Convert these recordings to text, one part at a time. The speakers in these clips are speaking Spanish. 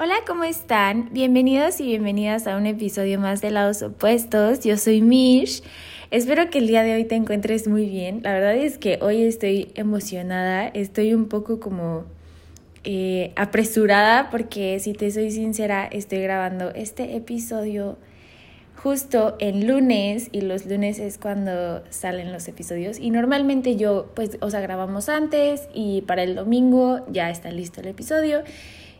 Hola, ¿cómo están? Bienvenidos y bienvenidas a un episodio más de Lados Opuestos. Yo soy Mish. Espero que el día de hoy te encuentres muy bien. La verdad es que hoy estoy emocionada, estoy un poco como eh, apresurada porque si te soy sincera, estoy grabando este episodio justo en lunes y los lunes es cuando salen los episodios y normalmente yo pues o sea grabamos antes y para el domingo ya está listo el episodio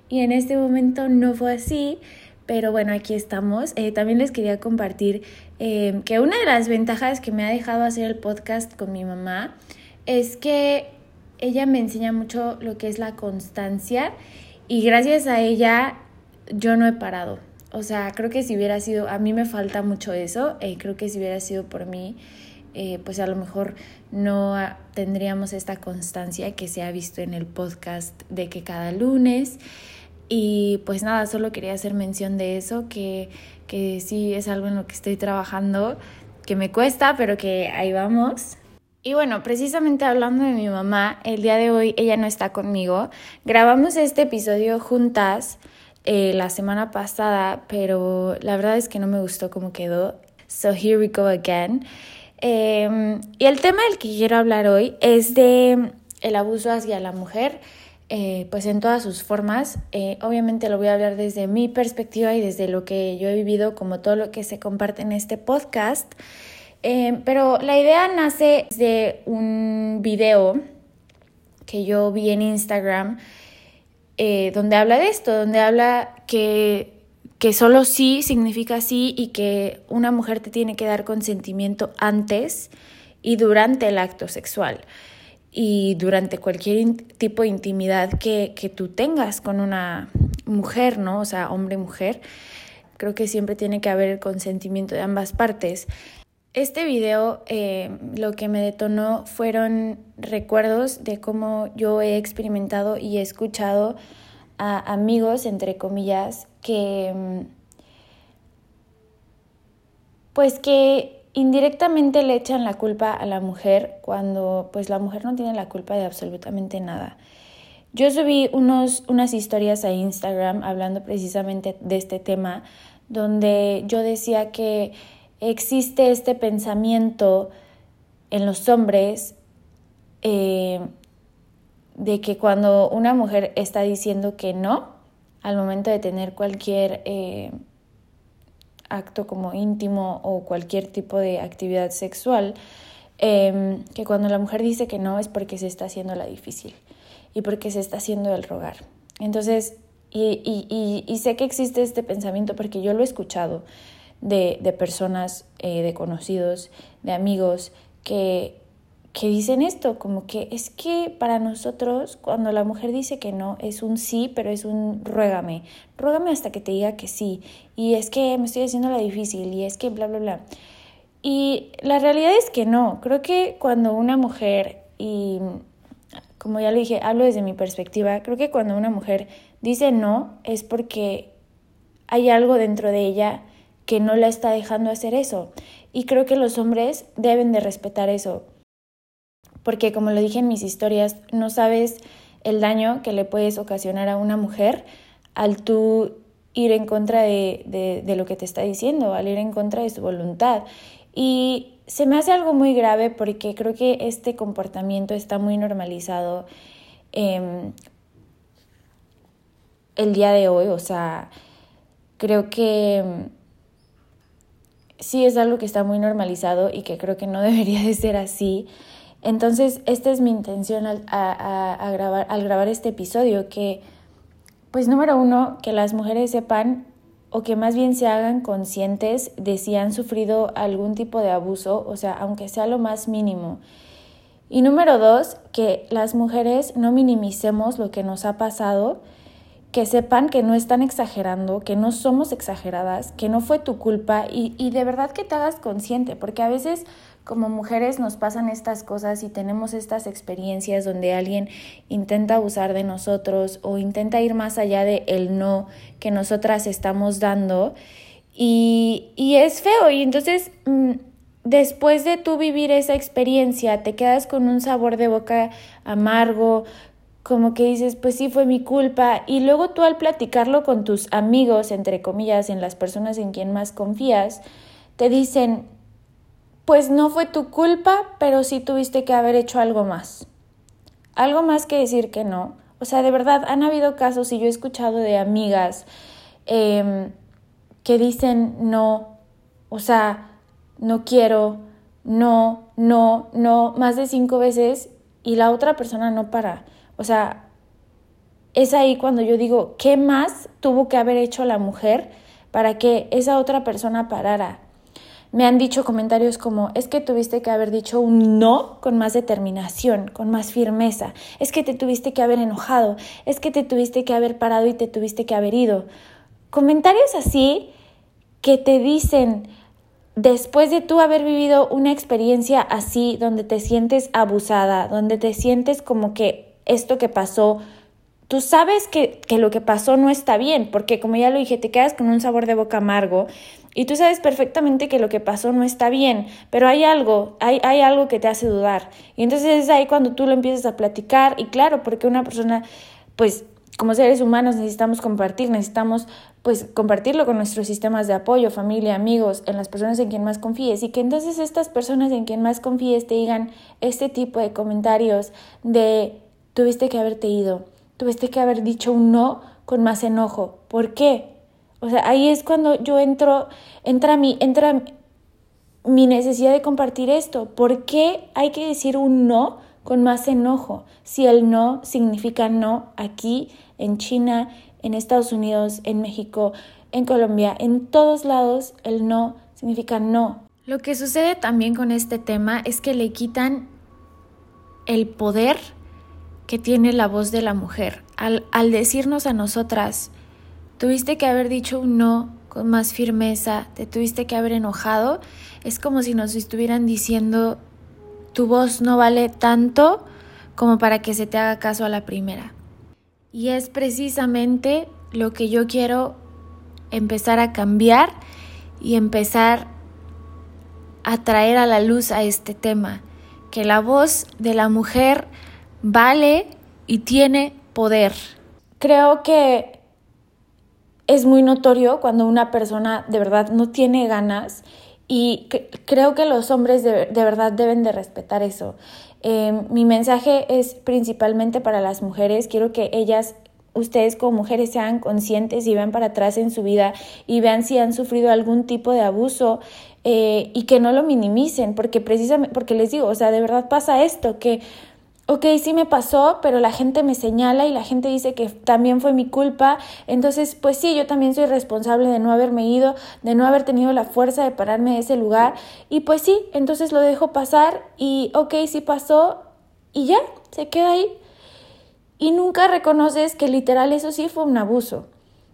y en este momento no fue así pero bueno aquí estamos eh, también les quería compartir eh, que una de las ventajas que me ha dejado hacer el podcast con mi mamá es que ella me enseña mucho lo que es la constancia y gracias a ella yo no he parado o sea, creo que si hubiera sido, a mí me falta mucho eso, eh, creo que si hubiera sido por mí, eh, pues a lo mejor no tendríamos esta constancia que se ha visto en el podcast de que cada lunes. Y pues nada, solo quería hacer mención de eso, que, que sí es algo en lo que estoy trabajando, que me cuesta, pero que ahí vamos. Y bueno, precisamente hablando de mi mamá, el día de hoy ella no está conmigo. Grabamos este episodio juntas eh, la semana pasada, pero la verdad es que no me gustó cómo quedó. So here we go again. Em, y el tema del que quiero hablar hoy es de el abuso hacia la mujer, eh, pues en todas sus formas. Eh, obviamente lo voy a hablar desde mi perspectiva y desde lo que yo he vivido, como todo lo que se comparte en este podcast. Em, pero la idea nace de un video que yo vi en Instagram eh, donde habla de esto, donde habla que, que solo sí significa sí y que una mujer te tiene que dar consentimiento antes y durante el acto sexual y durante cualquier tipo de intimidad que, que tú tengas con una mujer, ¿no? O sea, hombre-mujer. Creo que siempre tiene que haber el consentimiento de ambas partes. Este video eh, lo que me detonó fueron recuerdos de cómo yo he experimentado y he escuchado a amigos, entre comillas, que mm, pues que indirectamente le echan la culpa a la mujer cuando pues la mujer no tiene la culpa de absolutamente nada. Yo subí unos, unas historias a Instagram hablando precisamente de este tema, donde yo decía que existe este pensamiento en los hombres eh, de que cuando una mujer está diciendo que no, al momento de tener cualquier eh, acto como íntimo o cualquier tipo de actividad sexual, em, que cuando la mujer dice que no es porque se está haciendo la difícil y porque se está haciendo el rogar. Entonces, y, y, y sé que existe este pensamiento porque yo lo he escuchado de, de personas, eh, de conocidos, de amigos, que, que dicen esto, como que es que para nosotros cuando la mujer dice que no es un sí, pero es un ruégame, ruégame hasta que te diga que sí, y es que me estoy haciendo la difícil, y es que bla, bla, bla. Y la realidad es que no, creo que cuando una mujer, y como ya lo dije, hablo desde mi perspectiva, creo que cuando una mujer dice no es porque hay algo dentro de ella que no la está dejando hacer eso. Y creo que los hombres deben de respetar eso. Porque como lo dije en mis historias, no sabes el daño que le puedes ocasionar a una mujer al tú ir en contra de, de, lo que te está diciendo, al ir en contra de su voluntad. Y se me hace algo muy grave porque creo que este comportamiento está muy normalizado em, el día de hoy. O sea, creo que sí es algo que está muy normalizado y que creo que no debería de ser así. Entonces, esta es mi intención al, a, grabar, al grabar este episodio, que, pues número uno, que las mujeres sepan o que más bien se hagan conscientes de si han sufrido algún tipo de abuso, o sea, aunque sea lo más mínimo. Y número dos, que las mujeres no minimicemos lo que nos ha pasado, que sepan que no están exagerando, que no somos exageradas, que no fue tu culpa y, y, de verdad que te hagas consciente, porque a veces como mujeres nos pasan estas cosas y tenemos estas experiencias donde alguien intenta abusar de nosotros o intenta ir más allá de el no que nosotras estamos dando y, y es feo. Y entonces mm, después de tú vivir esa experiencia te quedas con un sabor de boca amargo, como que dices, pues sí fue mi culpa, y luego tú al platicarlo con tus amigos, entre comillas, en las personas en quien más confías, te dicen, pues no fue tu culpa, pero sí tuviste que haber hecho algo más. Algo más que decir que no. O sea, de verdad, han habido casos y yo he escuchado de amigas em, que dicen no, o sea, no quiero, no, no, no, más de cinco veces y la otra persona no para. O sea, es ahí cuando yo digo, ¿qué más tuvo que haber hecho la mujer para que esa otra persona parara? Me han dicho comentarios como, es que tuviste que haber dicho un no con más determinación, con más firmeza, es que te tuviste que haber enojado, es que te tuviste que haber parado y te tuviste que haber ido. Comentarios así que te dicen, después de tú haber vivido una experiencia así, donde te sientes abusada, donde te sientes como que esto que pasó, tú sabes que, que, lo que pasó no está bien, porque como ya lo dije, te quedas con un sabor de boca amargo y tú sabes perfectamente que lo que pasó no está bien, pero hay algo, hay, hay algo que te hace dudar. Y entonces es ahí cuando tú lo empiezas a platicar y claro, porque una persona, pues como seres humanos necesitamos compartir, necesitamos pues compartirlo con nuestros sistemas de apoyo, familia, amigos, en las personas en quien más confíes y que entonces estas personas en quien más confíes te digan este tipo de comentarios de tuviste que haberte ido, tuviste que haber dicho un no con más enojo. ¿Por qué? O sea, ahí es cuando yo entro, entra mi, entra mi necesidad de compartir esto. ¿Por qué hay que decir un no con más enojo? Si el no significa no aquí, en China, en Estados Unidos, en México, en Colombia, en todos lados el no significa no. Lo que sucede también con este tema es que le quitan el poder que tiene la voz de la mujer. Al, al decirnos a nosotras, tuviste que haber dicho un no con más firmeza, te tuviste que haber enojado, es como si nos estuvieran diciendo, tu voz no vale tanto como para que se te haga caso a la primera. Y es precisamente lo que yo quiero empezar a cambiar y empezar a traer a la luz a este tema, que la voz de la mujer vale y tiene poder. Creo que es muy notorio cuando una persona de verdad no tiene ganas y creo que los hombres de, verdad deben de respetar eso. Em, mi mensaje es principalmente para las mujeres. Quiero que ellas, ustedes como mujeres, sean conscientes y vean para atrás en su vida y vean si han sufrido algún tipo de abuso eh, y que no lo minimicen, porque precisamente, porque les digo, o sea, de verdad pasa esto, que ok, sí me pasó, pero la gente me señala y la gente dice que también fue mi culpa, entonces pues sí, yo también soy responsable de no haberme ido, de no haber tenido la fuerza de pararme de ese lugar y pues sí, entonces lo dejo pasar y ok, sí pasó y ya, se queda ahí. Y nunca reconoces que literal eso sí fue un abuso.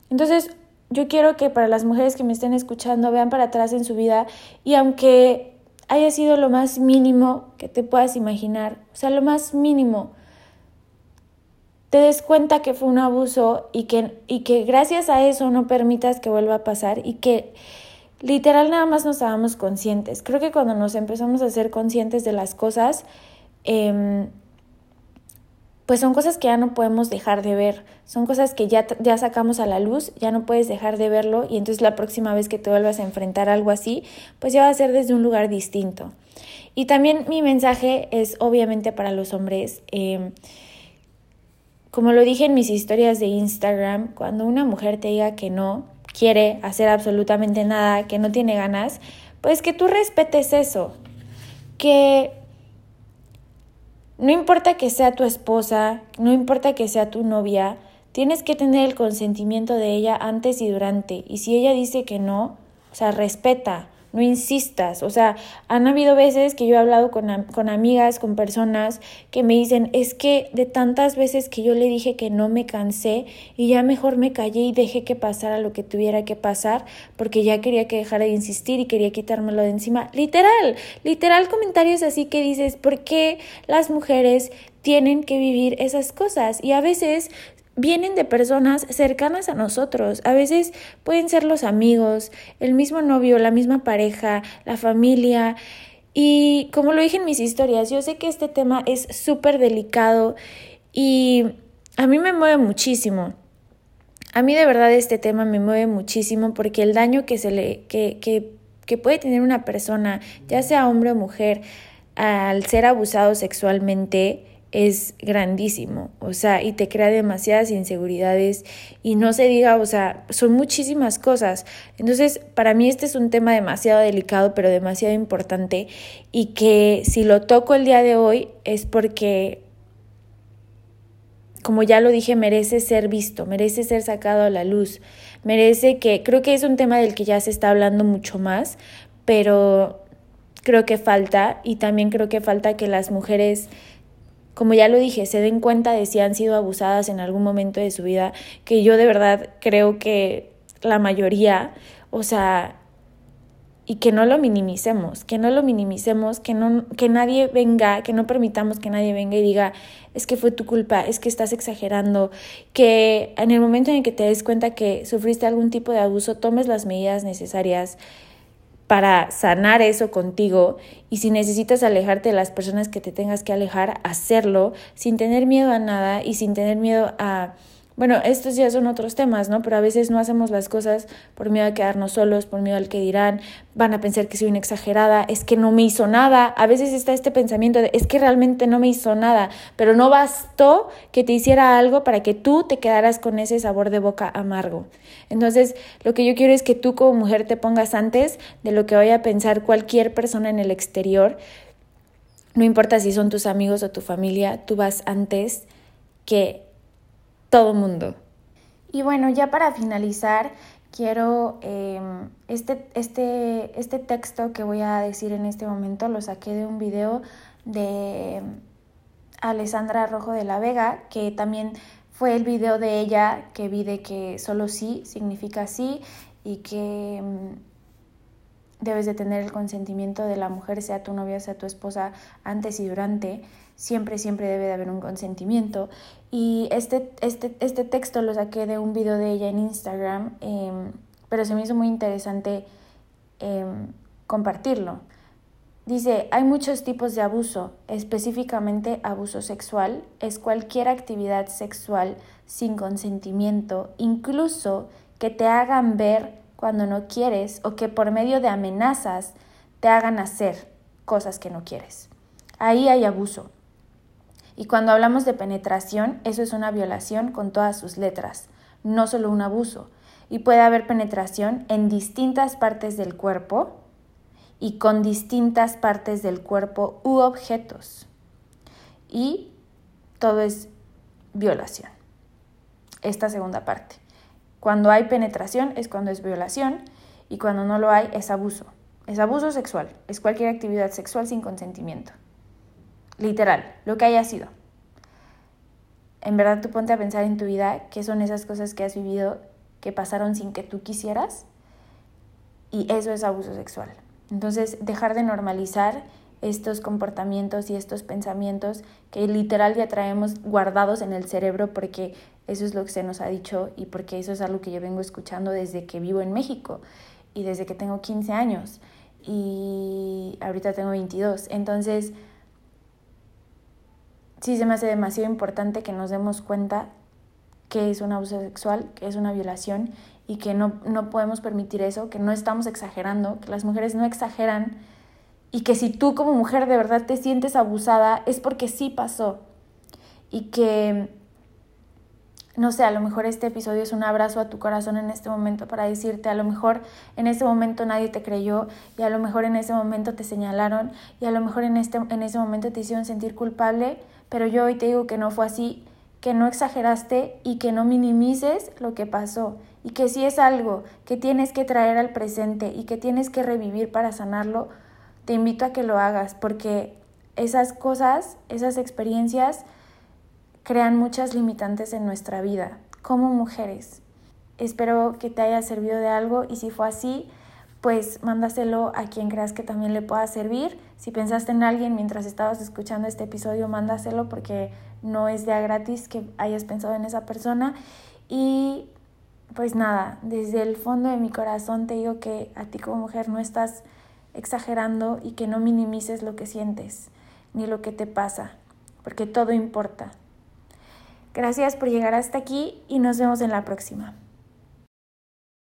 Entonces, yo quiero que para las mujeres que me estén escuchando vean para atrás en su vida y aunque haya sido lo más mínimo que te puedas imaginar, o sea, lo más mínimo, te des cuenta que fue un abuso y que, y que gracias a eso no permitas que vuelva a pasar y que literal nada más nos hagamos conscientes. Creo que cuando nos empezamos a ser conscientes de las cosas, eh, pues son cosas que ya no podemos dejar de ver, son cosas que ya, ya sacamos a la luz, ya no puedes dejar de verlo y entonces la próxima vez que te vuelvas a enfrentar algo así, pues ya va a ser desde un lugar distinto. Y también mi mensaje es obviamente para los hombres. Em, como lo dije en mis historias de Instagram, cuando una mujer te diga que no quiere hacer absolutamente nada, que no tiene ganas, pues que tú respetes eso, que no importa que sea tu esposa, no importa que sea tu novia, tienes que tener el consentimiento de ella antes y durante. Y si ella dice que no, o sea, respeta no insistas. O sea, han habido veces que yo he hablado con, con, amigas, con personas que me dicen, es que de tantas veces que yo le dije que no me cansé y ya mejor me callé y dejé que pasara lo que tuviera que pasar porque ya quería que dejara de insistir y quería quitármelo de encima. Literal, literal comentarios así que dices, ¿por qué las mujeres tienen que vivir esas cosas? Y a veces vienen de personas cercanas a nosotros. A veces pueden ser los amigos, el mismo novio, la misma pareja, la familia. Y como lo dije en mis historias, yo sé que este tema es súper delicado Y a mí me mueve muchísimo. A mí de verdad este tema me mueve muchísimo porque el daño que se le que, que, que puede tener una persona, ya sea hombre o mujer, al ser abusado sexualmente es grandísimo, o sea, y te crea demasiadas inseguridades y no se diga, o sea, son muchísimas cosas. Entonces, para mí este es un tema demasiado delicado, pero demasiado importante y que si lo toco el día de hoy es porque, como ya lo dije, merece ser visto, merece ser sacado a la luz, merece que, creo que es un tema del que ya se está hablando mucho más, pero creo que falta y también creo que falta que las mujeres como ya lo dije, se den cuenta de si han sido abusadas en algún momento de su vida, que yo de verdad creo que la mayoría, o sea, y que no lo minimicemos, que no lo minimicemos, que no que nadie venga, que no permitamos que nadie venga y diga, es que fue tu culpa, es que estás exagerando, que en el momento en que te des cuenta que sufriste algún tipo de abuso, tomes las medidas necesarias para sanar eso contigo. Y si necesitas alejarte de las personas que te tengas que alejar, hacerlo sin tener miedo a nada y sin tener miedo a bueno, estos ya son otros temas, ¿no? Pero a veces no hacemos las cosas por miedo a quedarnos solos, por miedo al que dirán, van a pensar que soy una exagerada, es que no me hizo nada. A veces está este pensamiento de, es que realmente no me hizo nada, pero no bastó que te hiciera algo para que tú te quedaras con ese sabor de boca amargo. Entonces, lo que yo quiero es que tú como mujer te pongas antes de lo que vaya a pensar cualquier persona en el exterior. No importa si son tus amigos o tu familia, tú vas antes que todo mundo. Y bueno, ya para finalizar, quiero em, este, este, este texto que voy a decir en este momento, lo saqué de un video de Alessandra Rojo de la Vega, que también fue el video de ella que vi de que solo sí significa sí y que em, debes de tener el consentimiento de la mujer, sea tu novia, sea tu esposa, antes y durante siempre, siempre debe de haber un consentimiento. Y este, este, este texto lo saqué de un video de ella en Instagram, em, pero se me hizo muy interesante em, compartirlo. Dice, hay muchos tipos de abuso, específicamente abuso sexual, es cualquier actividad sexual sin consentimiento, incluso que te hagan ver cuando no quieres o que por medio de amenazas te hagan hacer cosas que no quieres. Ahí hay abuso. Y cuando hablamos de penetración, eso es una violación con todas sus letras, no solo un abuso. Y puede haber penetración en distintas partes del cuerpo y con distintas partes del cuerpo u objetos. Y todo es violación. Esta segunda parte. Cuando hay penetración es cuando es violación y cuando no lo hay es abuso. Es abuso sexual, es cualquier actividad sexual sin consentimiento. Literal, lo que haya sido. En verdad tú ponte a pensar en tu vida qué son esas cosas que has vivido que pasaron sin que tú quisieras y eso es abuso sexual. Entonces, dejar de normalizar estos comportamientos y estos pensamientos que literal ya traemos guardados en el cerebro porque eso es lo que se nos ha dicho y porque eso es algo que yo vengo escuchando desde que vivo en México y desde que tengo 15 años y ahorita tengo 22. Entonces, sí se me hace demasiado importante que nos demos cuenta que es un abuso sexual, que es una violación y que no, no podemos permitir eso, que no estamos exagerando, que las mujeres no exageran y que si tú como mujer de verdad te sientes abusada es porque sí pasó y que no sé, a lo mejor este episodio es un abrazo a tu corazón en este momento para decirte, a lo mejor en ese momento nadie te creyó y a lo mejor en ese momento te señalaron y a lo mejor en, este, en ese momento te hicieron sentir culpable, pero yo hoy te digo que no fue así, que no exageraste y que no minimices lo que pasó. Y que si es algo que tienes que traer al presente y que tienes que revivir para sanarlo, te invito a que lo hagas porque esas cosas, esas experiencias, crean muchas limitantes en nuestra vida como mujeres. Espero que te haya servido de algo y si fue así, pues mándaselo a quien creas que también le pueda servir. Si pensaste en alguien mientras estabas escuchando este episodio, mándaselo porque no es de gratis que hayas pensado en esa persona. Y pues nada, desde el fondo de mi corazón te digo que a ti como mujer no estás exagerando y que no minimices lo que sientes ni lo que te pasa, porque todo importa. Gracias por llegar hasta aquí y nos vemos en la próxima.